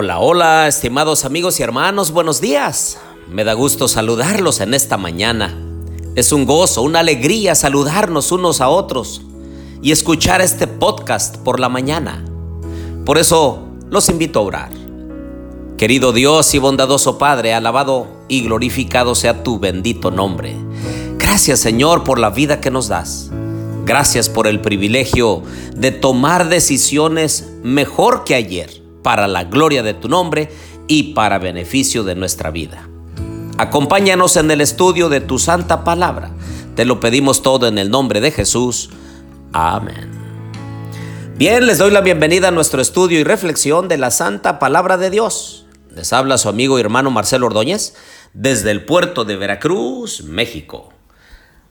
Hola, hola, estimados amigos y hermanos, buenos días. Me da gusto saludarlos en esta mañana. Es un gozo, una alegría saludarnos unos a otros y escuchar este podcast por la mañana. Por eso los invito a orar. Querido Dios y bondadoso Padre, alabado y glorificado sea tu bendito nombre. Gracias Señor por la vida que nos das. Gracias por el privilegio de tomar decisiones mejor que ayer para la gloria de tu nombre y para beneficio de nuestra vida. Acompáñanos en el estudio de tu santa palabra. Te lo pedimos todo en el nombre de Jesús. Amén. Bien, les doy la bienvenida a nuestro estudio y reflexión de la santa palabra de Dios. Les habla su amigo y hermano Marcelo Ordóñez desde el puerto de Veracruz, México.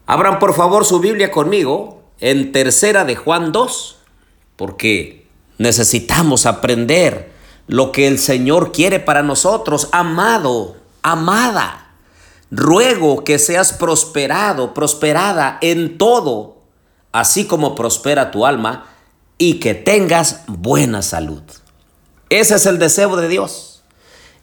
Abran por favor su Biblia conmigo en Tercera de Juan 2, porque Necesitamos aprender lo que el Señor quiere para nosotros. Amado, amada, ruego que seas prosperado, prosperada en todo, así como prospera tu alma y que tengas buena salud. Ese es el deseo de Dios.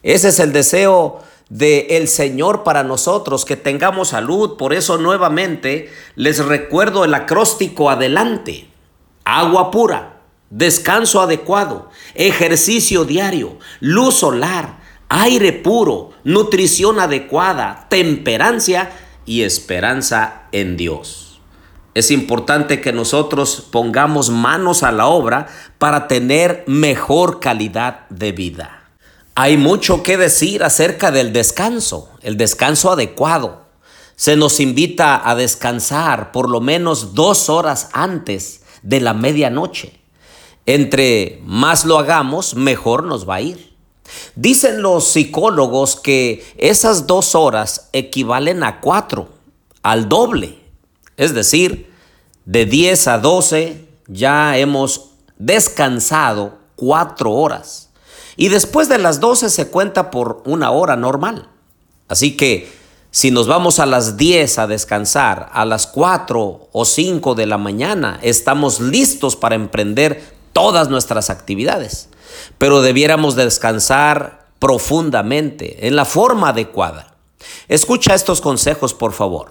Ese es el deseo del el Señor para nosotros, que tengamos salud. Por eso nuevamente les recuerdo el acróstico adelante. Agua pura descanso adecuado, ejercicio diario, luz solar, aire puro, nutrición adecuada, temperancia y esperanza en Dios. Es importante que nosotros pongamos manos a la obra para tener mejor calidad de vida. Hay mucho que decir acerca del descanso, el descanso adecuado. Se nos invita a descansar por lo menos dos horas antes de la medianoche. Entre más lo hagamos, mejor nos va a ir. Dicen los psicólogos que esas dos horas equivalen a cuatro, al doble. Es decir, de 10 a 12 ya hemos descansado cuatro horas. Y después de las 12 se cuenta por una hora normal. Así que si nos vamos a las 10 a descansar, a las 4 o 5 de la mañana, estamos listos para emprender todas nuestras actividades, pero debiéramos descansar profundamente, en la forma adecuada. Escucha estos consejos, por favor.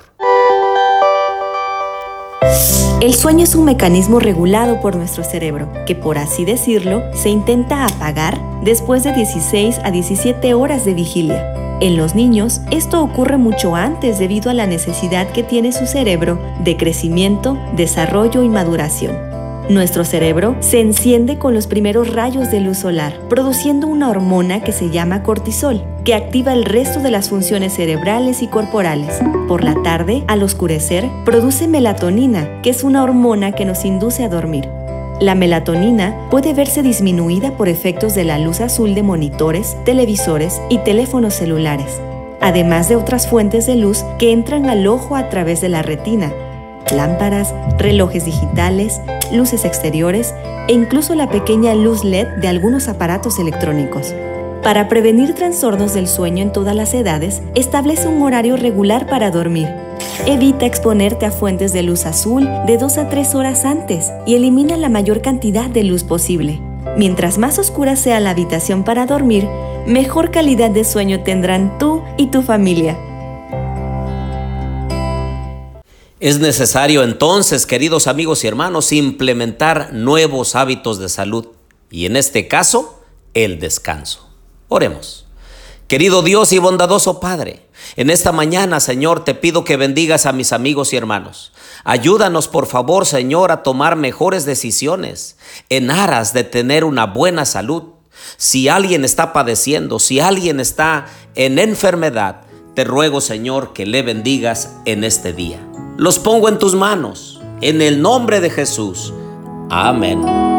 El sueño es un mecanismo regulado por nuestro cerebro, que por así decirlo, se intenta apagar después de 16 a 17 horas de vigilia. En los niños, esto ocurre mucho antes debido a la necesidad que tiene su cerebro de crecimiento, desarrollo y maduración. Nuestro cerebro se enciende con los primeros rayos de luz solar, produciendo una hormona que se llama cortisol, que activa el resto de las funciones cerebrales y corporales. Por la tarde, al oscurecer, produce melatonina, que es una hormona que nos induce a dormir. La melatonina puede verse disminuida por efectos de la luz azul de monitores, televisores y teléfonos celulares, además de otras fuentes de luz que entran al ojo a través de la retina, lámparas, relojes digitales, luces exteriores e incluso la pequeña luz LED de algunos aparatos electrónicos. Para prevenir trastornos del sueño en todas las edades, establece un horario regular para dormir. Evita exponerte a fuentes de luz azul de 2 a 3 horas antes y elimina la mayor cantidad de luz posible. Mientras más oscura sea la habitación para dormir, mejor calidad de sueño tendrán tú y tu familia. Es necesario entonces, queridos amigos y hermanos, implementar nuevos hábitos de salud y en este caso, el descanso. Oremos. Querido Dios y bondadoso Padre, en esta mañana, Señor, te pido que bendigas a mis amigos y hermanos. Ayúdanos, por favor, Señor, a tomar mejores decisiones en aras de tener una buena salud. Si alguien está padeciendo, si alguien está en enfermedad, te ruego, Señor, que le bendigas en este día. Los pongo en tus manos, en el nombre de Jesús. Amén.